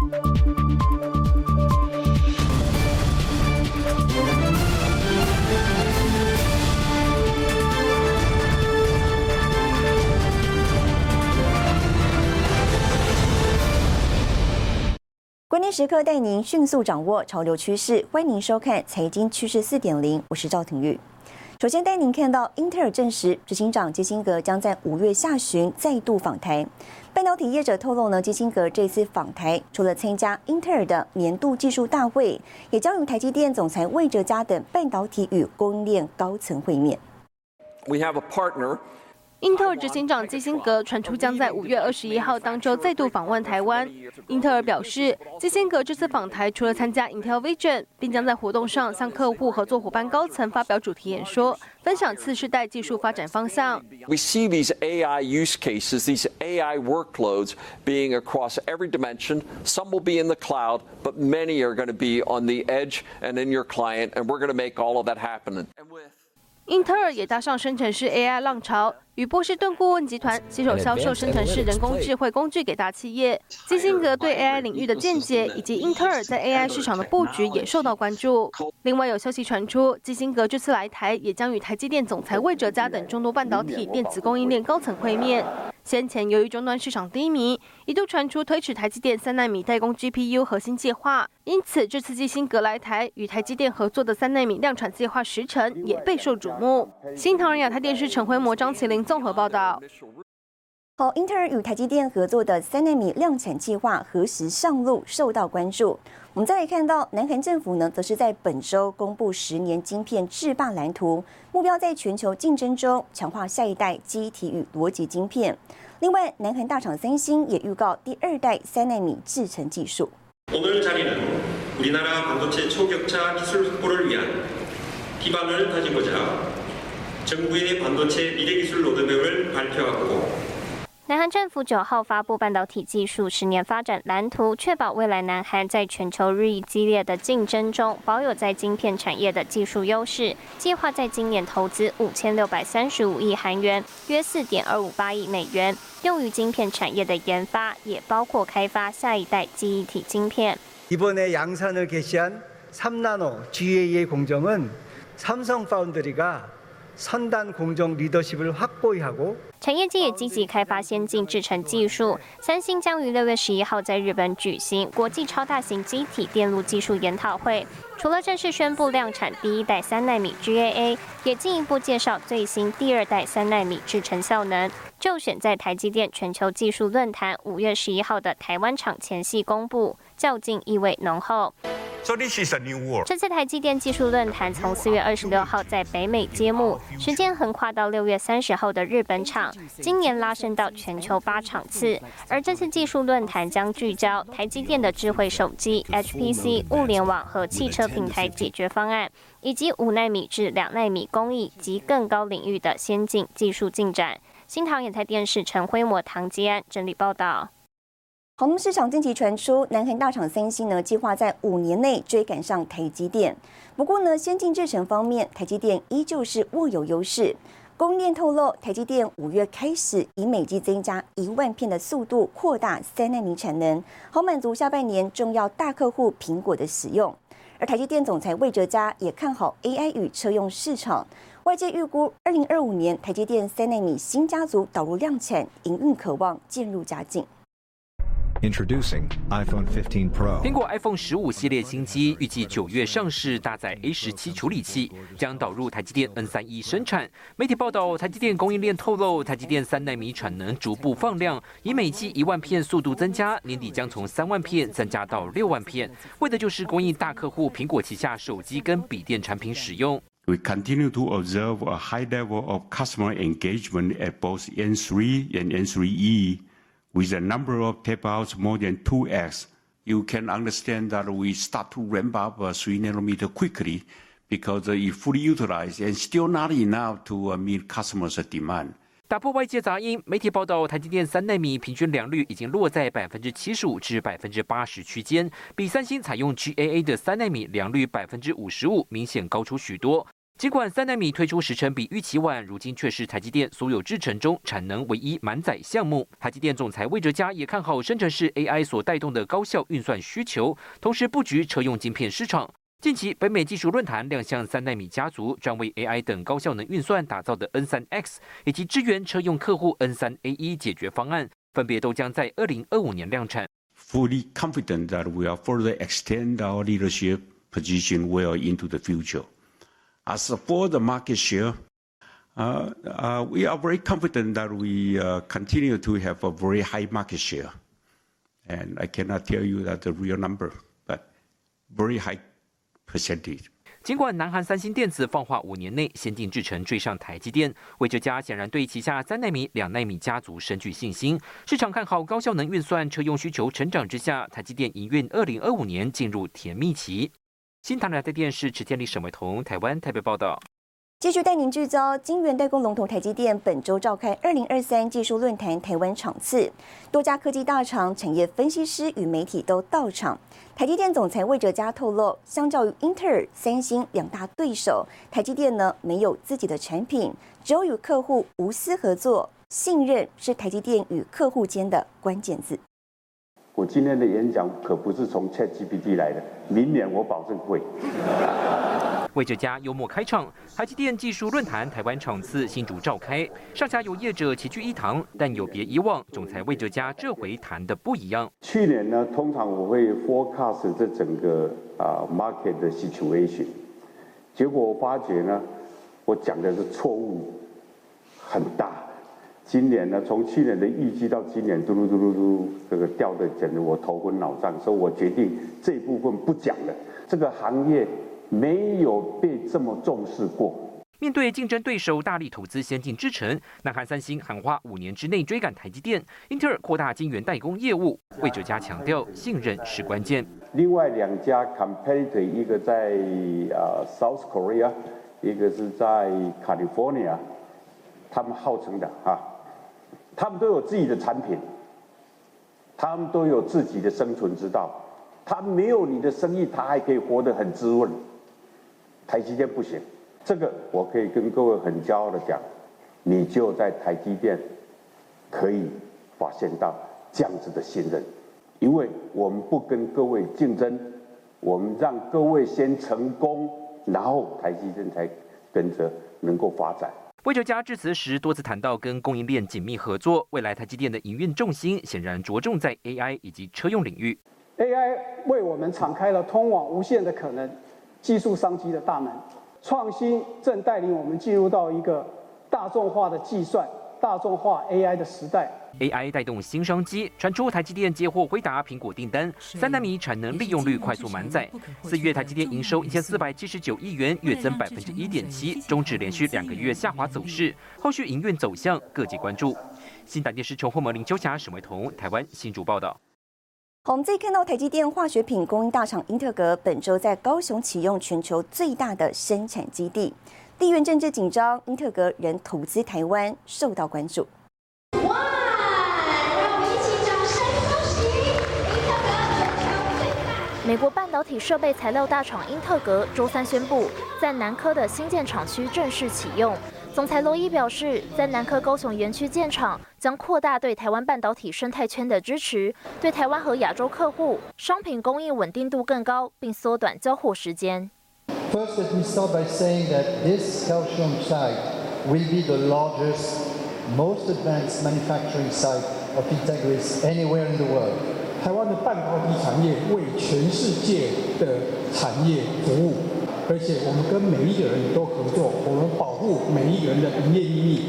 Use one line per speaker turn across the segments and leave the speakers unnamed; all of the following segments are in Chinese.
关键时刻带您迅速掌握潮流趋势，欢迎您收看《财经趋势四点零》，我是赵廷玉。首先带您看到，英特尔证实，执行长基辛格将在五月下旬再度访台。半导体业者透露呢，基辛格这次访台，除了参加英特尔的年度技术大会，也将与台积电总裁魏哲嘉等半导体与供应链高层会面。
We have a partner.
英特尔执行长基辛格传出将在五月二十一号当周再度访问台湾。英特尔表示，基辛格这次访台除了参加 Intel Vision，并将在活动上向客户、合作伙伴高层发表主题演说，分享次世代技术发展方向。
We see these AI use cases, these AI workloads being across every dimension. Some will be in the cloud, but many are going to be on the edge and in your client, and we're going to make all of that happen.
英特尔也搭上生成式 AI 浪潮。与波士顿顾问集团携手销售生成式人工智慧工具给大企业。基辛格对 AI 领域的见解以及英特尔在 AI 市场的布局也受到关注。另外有消息传出，基辛格这次来台也将与台积电总裁魏哲嘉等众多半导体电子供应链高层会面。先前由于终端市场低迷，一度传出推迟台积电三纳米代工 GPU 核心计划，因此这次基辛格来台与台积电合作的三纳米量产计划时程也备受瞩目。新唐人亚太电视陈辉模、张麒麟。综合报道。
好，英特尔与台积电合作的三纳米量产计划何时上路，受到关注。我们再来看到，南韩政府呢，则是在本周公布十年晶片制霸蓝图，目标在全球竞争中强化下一代机体与逻辑晶片。另外，南韩大厂三星也预告第二代三纳米制程技术。오늘자리는우리나라반도체초격차기술확보를위한기반을다진고자
南韩政府九号发布半导体技术十年发展蓝图，确保未来南韩在全球日益激烈的竞争中保有在晶片产业的技术优势。计划在今年投资五千六百三十五亿韩元，约四点二五八亿美元，用于晶片产业的研发，也包括开发下一代记忆体晶片。
이번에양산을개시한3나노 GAA 공정은삼성파운드리가
产业界也积极开发先进制程技术。三星将于六月十一号在日本举行国际超大型机体电路技术研讨会，除了正式宣布量产第一代三纳米 GAA，也进一步介绍最新第二代三纳米制程效能。就选在台积电全球技术论坛五月十一号的台湾厂前夕公布，较劲意味浓厚。这次台积电技术论坛从四月二十六号在北美揭幕，时间横跨到六月三十号的日本场，今年拉升到全球八场次。而这次技术论坛将聚焦台积电的智慧手机、HPC、物联网和汽车平台解决方案，以及五纳米至两纳米工艺及更高领域的先进技术进展。新唐演台电视陈辉模、唐吉安整理报道。
红市场近期传出，南韩大厂三星呢计划在五年内追赶上台积电。不过呢，先进制程方面，台积电依旧是握有优势。供应链透露，台积电五月开始以每季增加一万片的速度扩大三纳米产能，好满足下半年重要大客户苹果的使用。而台积电总裁魏哲嘉也看好 AI 与车用市场，外界预估二零二五年台积电三纳米新家族导入量产，营运渴望渐入佳境。
Introducing iPhone 15 Pro。
苹果 iPhone 十五系列新机预计九月上市，搭载 A 十七处理器，将导入台积电 N 三一生产。媒体报道，台积电供应链透露，台积电三纳米产能逐步放量，以每季一万片速度增加，年底将从三万片增加到六万片，为的就是供应大客户苹果旗下手机跟笔电产品使用。
We continue to observe a high level of customer engagement at both N3 and N3E. With a number of tape outs more than 2x, you can understand that we start to ramp up uh, 3 nanometer quickly because it fully utilized and still not enough to uh, meet customers' demand.
打破外界杂音，媒体报道，台积电三纳米平均良率已经落在百分之七十五至百分之八十区间，比三星采用 GAA 的三纳米良率百分之五十五明显高出许多。尽管三纳米推出时程比预期晚，如今却是台积电所有制程中产能唯一满载项目。台积电总裁魏哲嘉也看好生成式 AI 所带动的高效运算需求，同时布局车用晶片市场。近期，北美技术论坛亮相三纳米家族专为 AI 等高效能运算打造的 N 三 X，以及支援车用客户 N 三 A 一解决方案，分别都将在二零二五年量产。
Fully confident that we are further extend our leadership position well into the future. As for the market share, uh, uh, we are very confident that we uh, continue to have a very high market share. And I cannot tell you that the real number, but very high percentage.
尽管南韩三星电子放话五年内先进制程追上台积电，魏哲家显然对旗下三纳米、两纳米家族深具信心。市场看好高效能运算车用需求成长之下，台积电营运二零二五年进入甜蜜期。新唐人电视池天立、沈伟彤，台湾台北报道。
继续带您聚焦，晶圆代工龙头台积电本周召开二零二三技术论坛台湾场次，多家科技大厂、产业分析师与媒体都到场。台积电总裁魏哲嘉透露，相较于英特尔、三星两大对手，台积电呢没有自己的产品，只有与客户无私合作，信任是台积电与客户间的关键字。
我今天的演讲可不是从 ChatGPT 来的，明年我保证会。
为这家幽默开唱，台积电技术论坛台湾场次新竹召开，上下游业者齐聚一堂，但有别以往，总裁魏哲家这回谈的不一样。
去年呢，通常我会 forecast 这整个啊 market 的 situation，结果我发觉呢，我讲的是错误很大。今年呢，从去年的预计到今年，嘟噜嘟噜嘟，这个掉的简直我头昏脑胀，所以我决定这部分不讲了。这个行业没有被这么重视过。
面对竞争对手大力投资先进制程，南韩三星喊话五年之内追赶台积电，英特尔扩大晶圆代工业务。魏哲家强调，信任是关键。
另外两家 competitor，一个在啊 South Korea，一个是在 California，他们号称的啊。他们都有自己的产品，他们都有自己的生存之道。他没有你的生意，他还可以活得很滋润。台积电不行，这个我可以跟各位很骄傲的讲，你就在台积电可以发现到这样子的信任，因为我们不跟各位竞争，我们让各位先成功，然后台积电才跟着能够发展。
魏哲家致辞时多次谈到跟供应链紧密合作，未来台积电的营运重心显然着重在 AI 以及车用领域。
AI 为我们敞开了通往无限的可能、技术商机的大门，创新正带领我们进入到一个大众化的计算。大众化 AI 的时代
，AI 带动新商机，传出台积电接获回答苹果订单，三纳米产能利用率快速满载。四月台积电营收一千四百七十九亿元，月增百分之一点七，终止连续两个月下滑走势。后续营运走向，各界关注。新台电视陈慧萌、林秋霞、沈维彤，台湾新竹报道。
我们再看到台积电化学品供应大厂英特格本周在高雄启用全球最大的生产基地。地缘政治紧张，英特格仍投资台湾，受到关注。
美国半导体设备材料大厂英特格周三宣布，在南科的新建厂区正式启用。总裁罗伊表示，在南科高雄园区建厂，将扩大对台湾半导体生态圈的支持，对台湾和亚洲客户商品供应稳定度更高，并缩短交货时间。
台湾的半导体产业为全世界的产业服务，而且我们跟每一个人都合作，我们保护每一个人的营业秘密，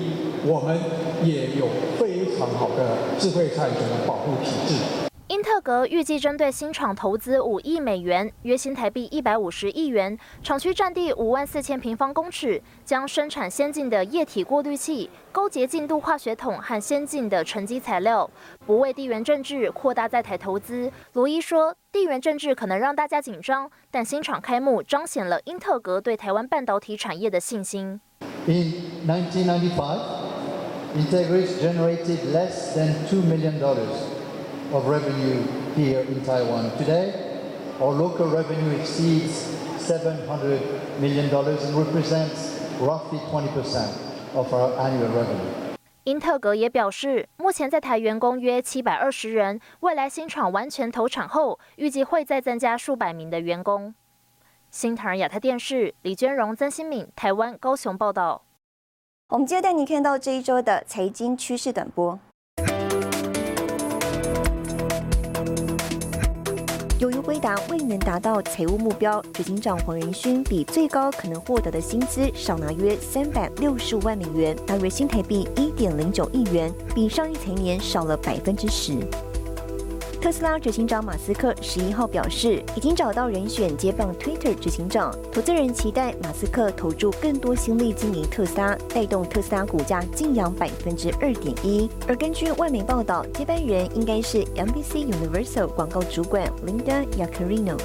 我们也有非常好的智慧产权的保护体制。
英特格预计针对新厂投资五亿美元，约新台币一百五十亿元，厂区占地五万四千平方公尺，将生产先进的液体过滤器、高洁净度化学桶和先进的沉积材料。不为地缘政治扩大在台投资，罗伊说，地缘政治可能让大家紧张，但新厂开幕彰显了英特格对台湾半导体产业的信心。
In 1995, Integris generated less than two million dollars. Of revenue here in Taiwan. Today, our local revenue exceeds 700 million dollars and represents roughly 20% of our annual revenue.
英特格也表示，目前在台员工约七百二十人，未来新厂完全投产后，预计会再增加数百名的员工。新唐人亚太电视李娟荣、曾新敏，台湾高雄报道。
我们接着带你看到这一周的财经趋势短波。由于辉达未能达到财务目标，执行长黄仁勋比最高可能获得的薪资少拿约三百六十五万美元，大约新台币一点零九亿元，比上一财年少了百分之十。特斯拉执行长马斯克十一号表示，已经找到人选接棒 Twitter 执行长。投资人期待马斯克投注更多心力经营特斯拉，带动特斯拉股价净扬百分之二点一。而根据外媒报道，接班人应该是 NBC Universal 广告主管 Linda Yaccarino。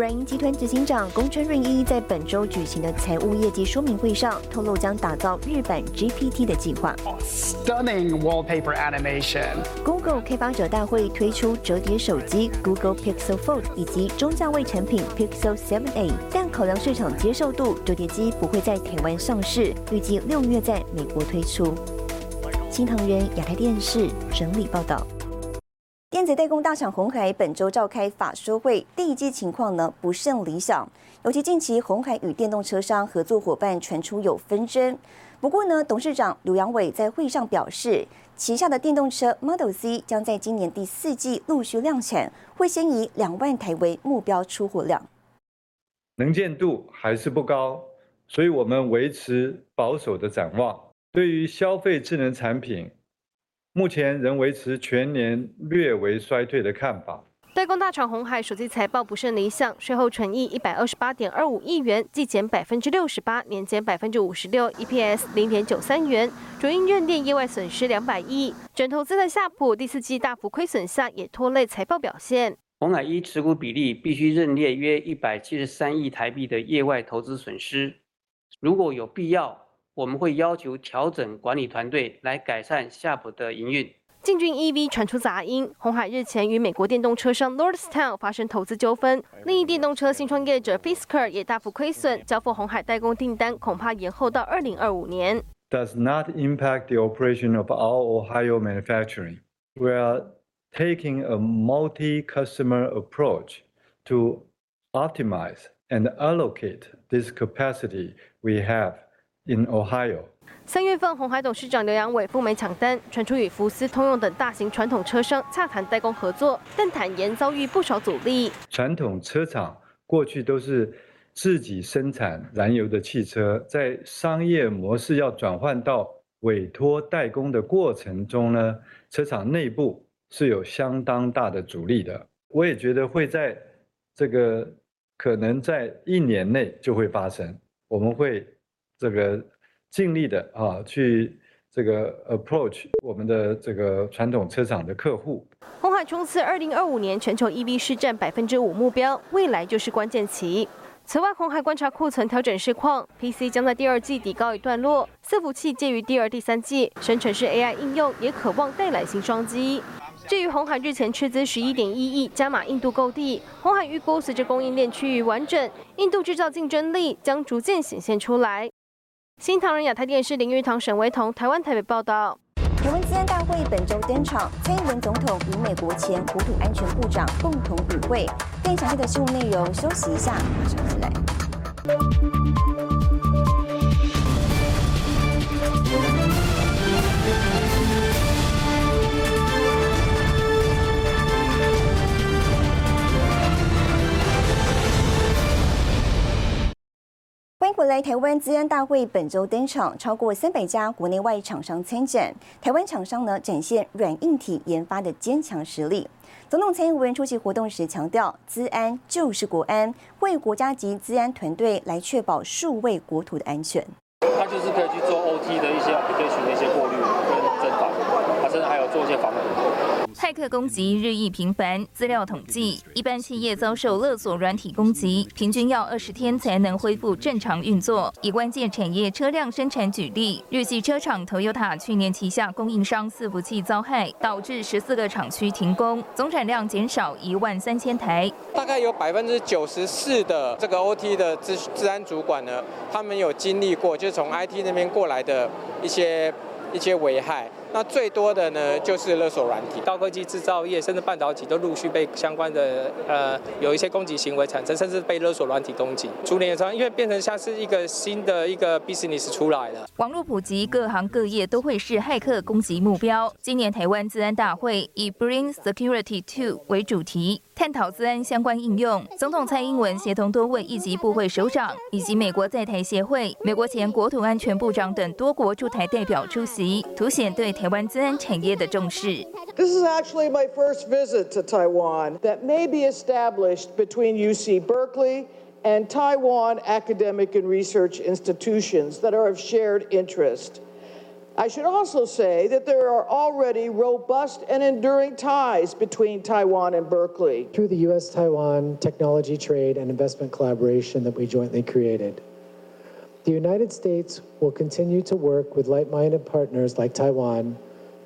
软银集团执行长宫川润一在本周举行的财务业绩说明会上透露，将打造日版 GPT 的计划。
Stunning wallpaper animation。
Google 开发者大会推出折叠手机 Google Pixel Fold 以及中价位产品 Pixel 7a，但考量市场接受度，折叠机不会在台湾上市，预计六月在美国推出。新唐人亚太电视整理报道。电子代工大厂红海本周召开法说会，第一季情况呢不甚理想，尤其近期红海与电动车商合作伙伴传出有纷争。不过呢，董事长刘阳伟在会上表示，旗下的电动车 Model C 将在今年第四季陆续量产，会先以两万台为目标出货量。
能见度还是不高，所以我们维持保守的展望。对于消费智能产品。目前仍维持全年略为衰退的看法。
代工大厂红海首季财报不甚理想，税后纯益一百二十八点二五亿元，季减百分之六十八，年减百分之五十六，EPS 零点九三元。主因认列业外损失两百亿，转投资的夏普第四季大幅亏损下，也拖累财报表现。
红海一持股比例必须认列约一百七十三亿台币的业外投资损失，如果有必要。我们会要求调整管理团队来改善夏普的营运。
进军 EV 传出杂音，红海日前与美国电动车商 Lordstown 发生投资纠纷。另一电动车新创业者 Fisker 也大幅亏损，交付红海代工订单恐怕延后到二零二五年。
Does not impact the operation of our Ohio manufacturing. We are taking a multi-customer approach to optimize and allocate this capacity we have. In Ohio，
三月份，红海董事长刘阳伟赴美抢单，传出与福斯、通用等大型传统车商洽谈代工合作，但坦言遭遇不少阻力。
传统车厂过去都是自己生产燃油的汽车，在商业模式要转换到委托代工的过程中呢，车厂内部是有相当大的阻力的。我也觉得会在这个可能在一年内就会发生，我们会。这个尽力的啊，去这个 approach 我们的这个传统车厂的客户。
红海冲刺二零二五年全球 EV 市占百分之五目标，未来就是关键期。此外，红海观察库存调整市况，PC 将在第二季底告一段落，伺服器介于第二、第三季，生成式 AI 应用也渴望带来新商机。至于红海日前斥资十一点一亿加码印度购地，红海预估随着供应链趋于完整，印度制造竞争力将逐渐显现出来。新唐人亚太电视林玉堂、沈维彤，台湾台北报道。
台湾资安大会本周登场，蔡英文总统与美国前国土安全部长共同与会。更详细的新闻内容，休息一下，马上回来。回来，台湾资安大会本周登场，超过三百家国内外厂商参展。台湾厂商呢，展现软硬体研发的坚强实力。总统蔡英文出席活动时强调，资安就是国安，为国家级资安团队来确保数位国土的安全。
他就是可以去做 OT 的一些 application 一些过滤跟侦防，它甚至还有做一些防伪。骇客攻击日益频繁。资料统计，一般企业遭受勒索软体攻击，平均要二十天才能恢复正常运作。以关键产业车辆生产举例，日系车厂 Toyota 去年旗下供应商伺服器遭害，导致十四个厂区停工，总产量减少一万三千台。
大概有百分之九十四的这个 OT 的治治安主管呢，他们有经历过，就是从 IT 那边过来的一些一些危害。那最多的呢，就是勒索软体、高科技制造业，甚至半导体都陆续被相关的呃有一些攻击行为产生，甚至被勒索软体攻击。逐年上，因为变成像是一个新的一个 business 出来了。
网络普及，各行各业都会是骇客攻击目标。今年台湾治安大会以 Bring Security to 为主题，探讨治安相关应用。总统蔡英文协同多位一级部会首长，以及美国在台协会、美国前国土安全部长等多国驻台代表出席，凸显对。台湾资安产业的重视。
This is actually my first visit to Taiwan that may be established between UC Berkeley and Taiwan academic and research institutions that are of shared interest. I should also say that there are already robust and enduring ties between Taiwan and Berkeley.
Through the U.S. Taiwan technology trade and investment collaboration that we jointly created. The United States will continue to work with like-minded partners like Taiwan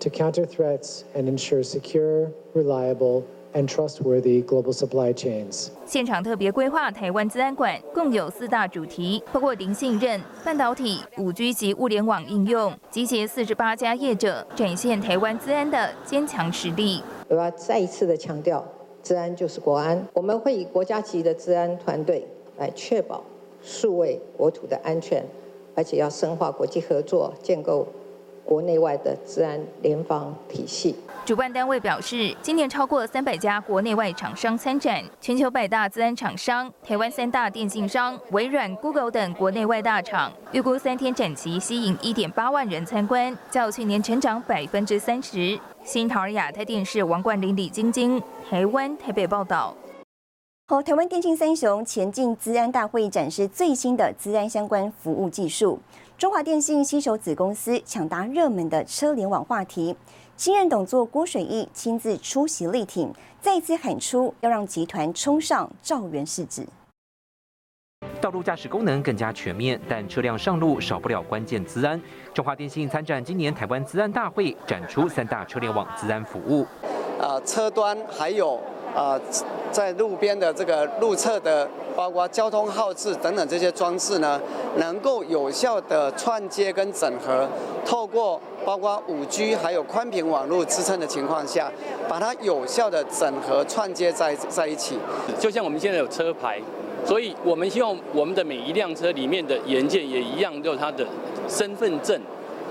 to counter threats and ensure secure, reliable, and trustworthy global supply chains.
现场特别规划台湾资安馆，共有四大主题，包括零信任、半导体、五 G 及物联网应用，集结四十八家业者，展现台湾资安的坚强实力。
我要再一次的强调，治安就是国安，我们会以国家级的治安团队来确保。数位国土的安全，而且要深化国际合作，建构国内外的治安联防体系。
主办单位表示，今年超过三百家国内外厂商参展，全球百大治安厂商、台湾三大电信商、微软、Google 等国内外大厂，预估三天展期吸引一点八万人参观，较去年成长百分之三十。新桃亚太电视王冠林、李晶晶，台湾台北报道。
好，台湾电信三雄前进资安大会展示最新的资安相关服务技术。中华电信携手子公司抢答热门的车联网话题。新任董座郭水义亲自出席力挺，再次喊出要让集团冲上兆元市值。
道路驾驶功能更加全面，但车辆上路少不了关键资安。中华电信参展今年台湾资安大会，展出三大车联网资安服务。
呃，车端还有。啊，在路边的这个路侧的，包括交通号志等等这些装置呢，能够有效的串接跟整合，透过包括五 G 还有宽频网络支撑的情况下，把它有效的整合串接在在一起。
就像我们现在有车牌，所以我们希望我们的每一辆车里面的元件也一样，有它的身份证，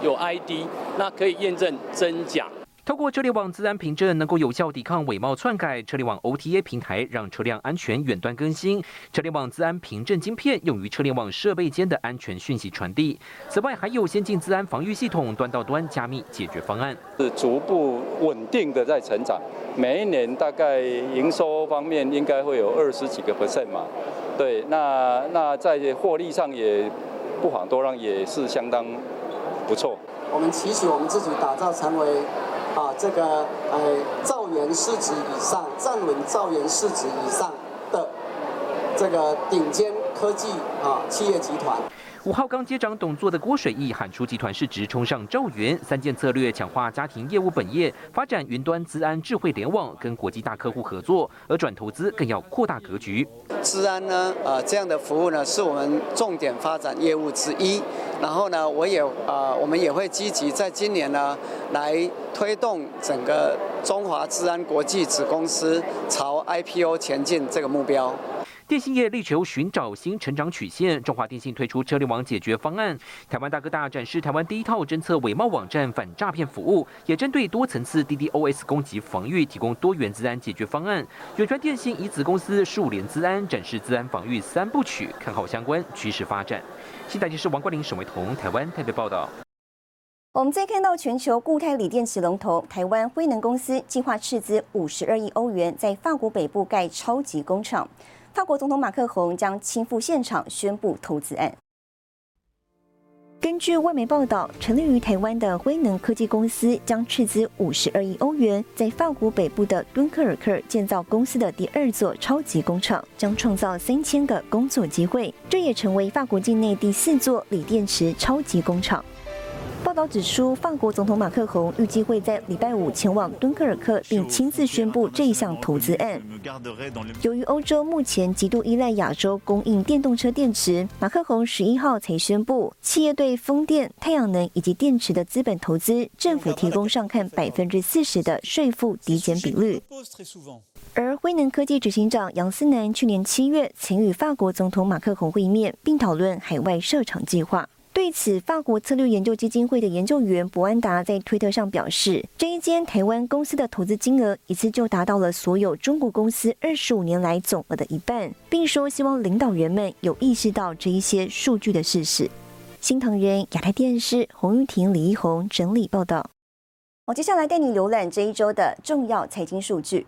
有 ID，那可以验证真假。
透过车联网自然凭证，能够有效抵抗伪冒篡改。车联网 OTA 平台让车辆安全远端更新。车联网自安凭证晶片用于车联网设备间的安全讯息传递。此外，还有先进自安防御系统端到端加密解决方案，
是逐步稳定的在成长。每一年大概营收方面应该会有二十几个 percent 嘛。对，那那在获利上也不遑多让，也是相当不错。
我们期许我们自己打造成为。啊，这个呃，兆元市值以上、站稳兆元市值以上的这个顶尖科技啊企业集团。
五号刚接掌董座的郭水义喊出集团市值冲上兆元，三件策略强化家庭业务本业，发展云端资安智慧联网，跟国际大客户合作，而转投资更要扩大格局。
资安呢，呃，这样的服务呢，是我们重点发展业务之一。然后呢，我也呃，我们也会积极在今年呢，来推动整个中华治安国际子公司朝 IPO 前进这个目标。
电信业力求寻找新成长曲线，中华电信推出车联网解决方案。台湾大哥大展示台湾第一套侦测伪冒网站反诈骗服务，也针对多层次 DDoS 攻击防御提供多元资安解决方案。远传电信以子公司数联资安展示资安防御三部曲，看好相关趋势发展。新台电视王冠林、沈维彤，台湾台北报道。
我们再看到全球固态锂电池龙头台湾辉能公司计划斥资五十二亿欧元，在法国北部盖超级工厂。法国总统马克宏将亲赴现场宣布投资案。根据外媒报道，成立于台湾的辉能科技公司将斥资五十二亿欧元，在法国北部的敦刻尔克建造公司的第二座超级工厂，将创造三千个工作机会。这也成为法国境内第四座锂电池超级工厂。报道指出，法国总统马克龙预计会在礼拜五前往敦刻尔克，并亲自宣布这一项投资案。由于欧洲目前极度依赖亚洲供应电动车电池，马克龙十一号才宣布，企业对风电、太阳能以及电池的资本投资，政府提供上看百分之四十的税负抵减比率。而辉能科技执行长杨思南去年七月曾与法国总统马克龙会面，并讨论海外设厂计划。对此，法国策略研究基金会的研究员博安达在推特上表示，这一间台湾公司的投资金额一次就达到了所有中国公司二十五年来总额的一半，并说希望领导人们有意识到这一些数据的事实。新唐人亚太电视洪玉婷、李一红整理报道。我接下来带你浏览这一周的重要财经数据。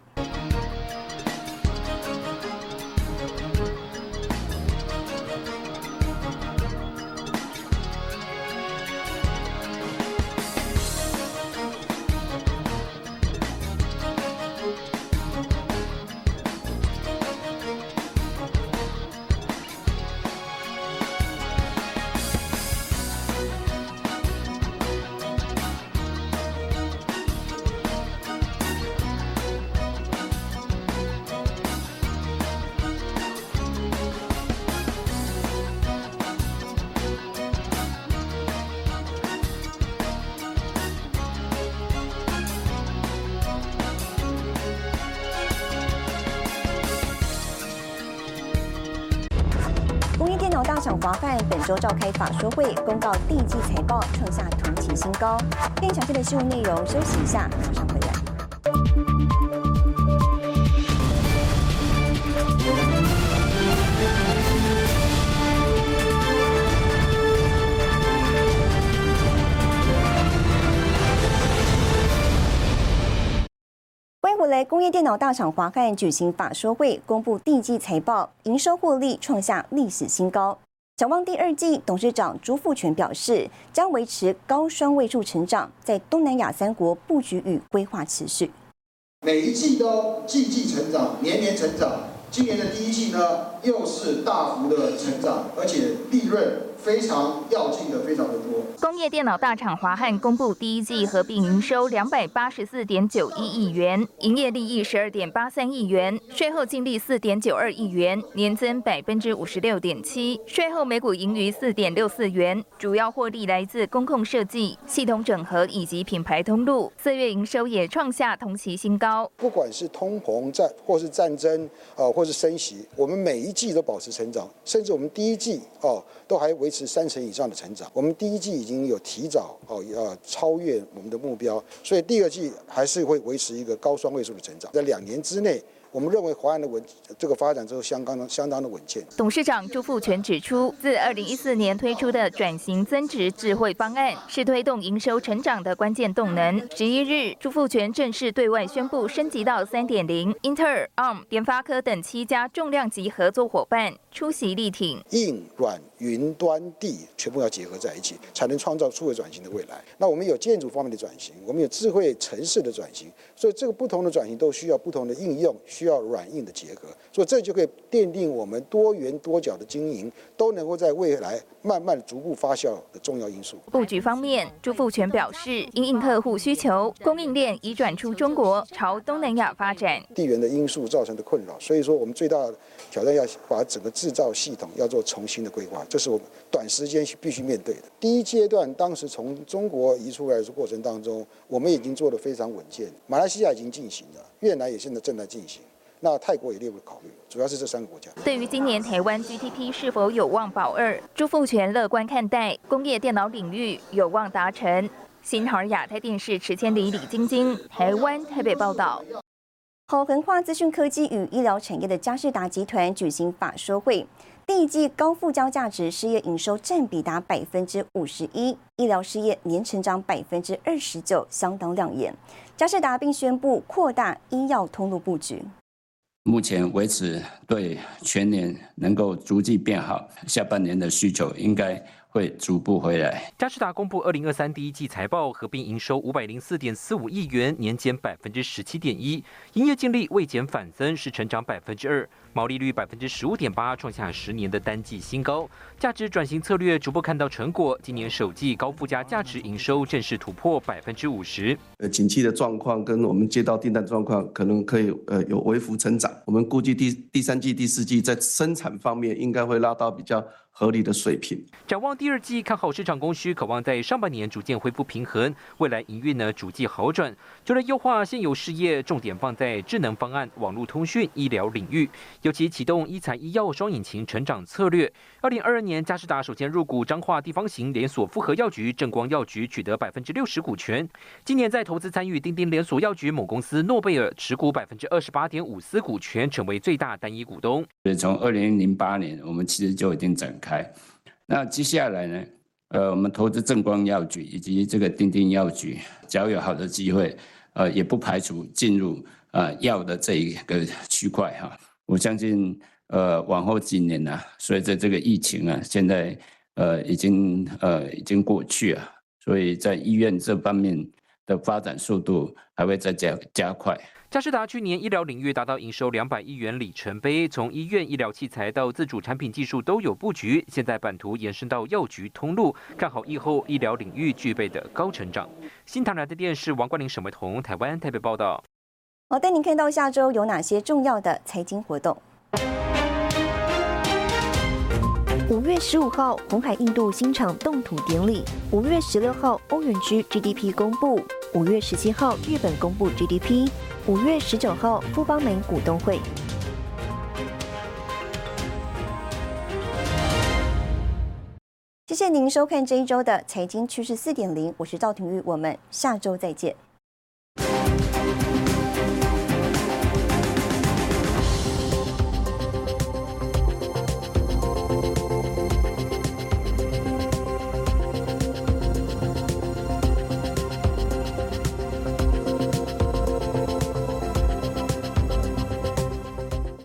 周召开法说会，公告第一季财报创下同期新高。更详细的新闻内容，休息一下，马上回来。回来，工业电脑大厂华汉举行法说会，公布第一季财报，营收获利创下历史新高。展望第二季，董事长朱富全表示，将维持高双位数成长，在东南亚三国布局与规划持续。
每一季都季季成长，年年成长。今年的第一季呢，又是大幅的成长，而且利润。非常要紧的，非常的多。
工业电脑大厂华汉公布第一季合并营收两百八十四点九一亿元，营业利益十二点八三亿元，税后净利四点九二亿元，年增百分之五十六点七，税后每股盈余四点六四元，主要获利来自公控设计、系统整合以及品牌通路。四月营收也创下同期新高。
不管是通膨战或是战争，呃，或是升息，我们每一季都保持成长，甚至我们第一季哦都还维持。是三成以上的成长，我们第一季已经有提早哦，呃，超越我们的目标，所以第二季还是会维持一个高双位数的成长，在两年之内。我们认为华安的稳这个发展之后相当的相当的稳健。
董事长朱富全指出，自二零一四年推出的转型增值智慧方案是推动营收成长的关键动能。十一日，朱富全正式对外宣布升级到三点零，英特尔、ARM、联发科等七家重量级合作伙伴出席力挺。
硬软云端地全部要结合在一起，才能创造数位转型的未来。那我们有建筑方面的转型，我们有智慧城市的转型，所以这个不同的转型都需要不同的应用。需需要软硬的结合，所以这就可以奠定我们多元多角的经营都能够在未来慢慢逐步发酵的重要因素。
布局方面，朱富全表示，因应客户需求，供应链已转出中国，朝东南亚发展。
地缘的因素造成的困扰，所以说我们最大的挑战要把整个制造系统要做重新的规划，这是我们短时间必须面对的。第一阶段，当时从中国移出来的过程当中，我们已经做得非常稳健，马来西亚已经进行了，越南也现在正在进行。那泰国也列入考虑，主要是这三个国家。
对于今年台湾 GDP 是否有望保二，朱富全乐观看待，工业电脑领域有望达成。新唐亚太电视池千里李晶晶，台湾台北报道。
好，恒化资讯科技与医疗产业的嘉士达集团举行法说会，第一季高附加价值事业营收占比达百分之五十一，医疗事业年成长百分之二十九，相当亮眼。嘉士达并宣布扩大医药通路布局。
目前为止，对全年能够逐季变好，下半年的需求应该会逐步回来。
嘉士达公布二零二三第一季财报，合并营收五百零四点四五亿元，年减百分之十七点一，营业净利未减反增，是成长百分之二，毛利率百分之十五点八，创下十年的单季新高。价值转型策略逐步看到成果，今年首季高附加价值营收正式突破百分之五十。
呃，景气的状况跟我们接到订单状况，可能可以呃有微幅成长。我们估计第第三季、第四季在生产方面应该会拉到比较。合理的水平。
展望第二季，看好市场供需，渴望在上半年逐渐恢复平衡。未来营运呢，逐季好转。除了优化现有事业，重点放在智能方案、网络通讯、医疗领域，尤其启动医材医药双引擎成长策略。二零二二年，嘉士达首先入股彰化地方型连锁复合药局正光药局，取得百分之六十股权。今年再投资参与丁丁连锁药局母公司诺贝尔，持股百分之二十八点五四股权，成为最大单一股东。
从二零零八年，我们其实就已经展。开，开那接下来呢？呃，我们投资正光药局以及这个丁丁药局，只要有好的机会，呃，也不排除进入呃药的这一个区块哈。我相信，呃，往后几年呢，随着这个疫情啊，现在呃已经呃已经过去啊，所以在医院这方面的发展速度还会再加加快。
嘉士达去年医疗领域达到营收两百亿元里程碑，从医院医疗器材到自主产品技术都有布局。现在版图延伸到药局通路，看好以后医疗领域具备的高成长。新唐来的电视王冠玲、沈伟彤，台湾台北报道。
好，带您看到下周有哪些重要的财经活动。五月十五号，红海印度新厂动土典礼；五月十六号，欧元区 GDP 公布；五月十七号，日本公布 GDP。五月十九号，富邦美股东会。谢谢您收看这一周的财经趋势四点零，我是赵廷玉，我们下周再见。